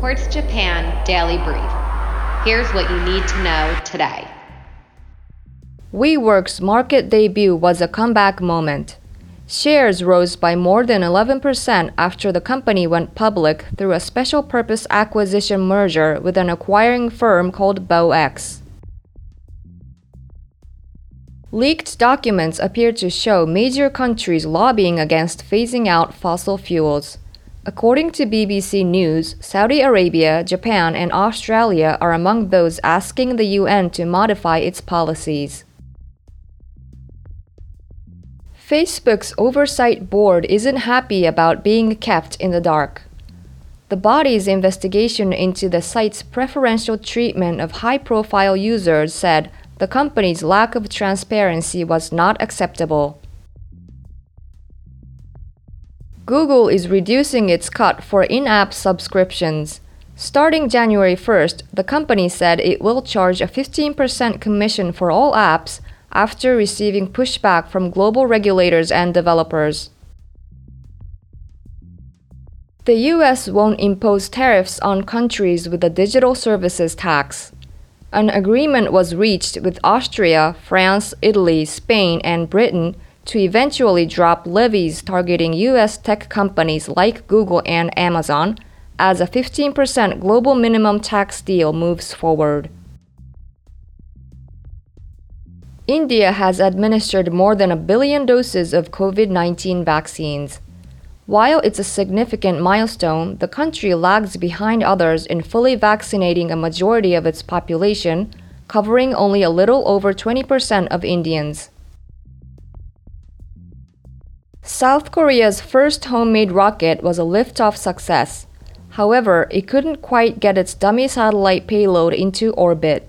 Quartz Japan Daily Brief. Here's what you need to know today. WeWork's market debut was a comeback moment. Shares rose by more than 11% after the company went public through a special purpose acquisition merger with an acquiring firm called BowX. Leaked documents appear to show major countries lobbying against phasing out fossil fuels. According to BBC News, Saudi Arabia, Japan, and Australia are among those asking the UN to modify its policies. Facebook's oversight board isn't happy about being kept in the dark. The body's investigation into the site's preferential treatment of high profile users said the company's lack of transparency was not acceptable. Google is reducing its cut for in app subscriptions. Starting January 1st, the company said it will charge a 15% commission for all apps after receiving pushback from global regulators and developers. The US won't impose tariffs on countries with a digital services tax. An agreement was reached with Austria, France, Italy, Spain, and Britain to eventually drop levies targeting US tech companies like Google and Amazon as a 15% global minimum tax deal moves forward. India has administered more than a billion doses of COVID 19 vaccines. While it's a significant milestone, the country lags behind others in fully vaccinating a majority of its population, covering only a little over 20% of Indians. South Korea's first homemade rocket was a liftoff success. However, it couldn't quite get its dummy satellite payload into orbit.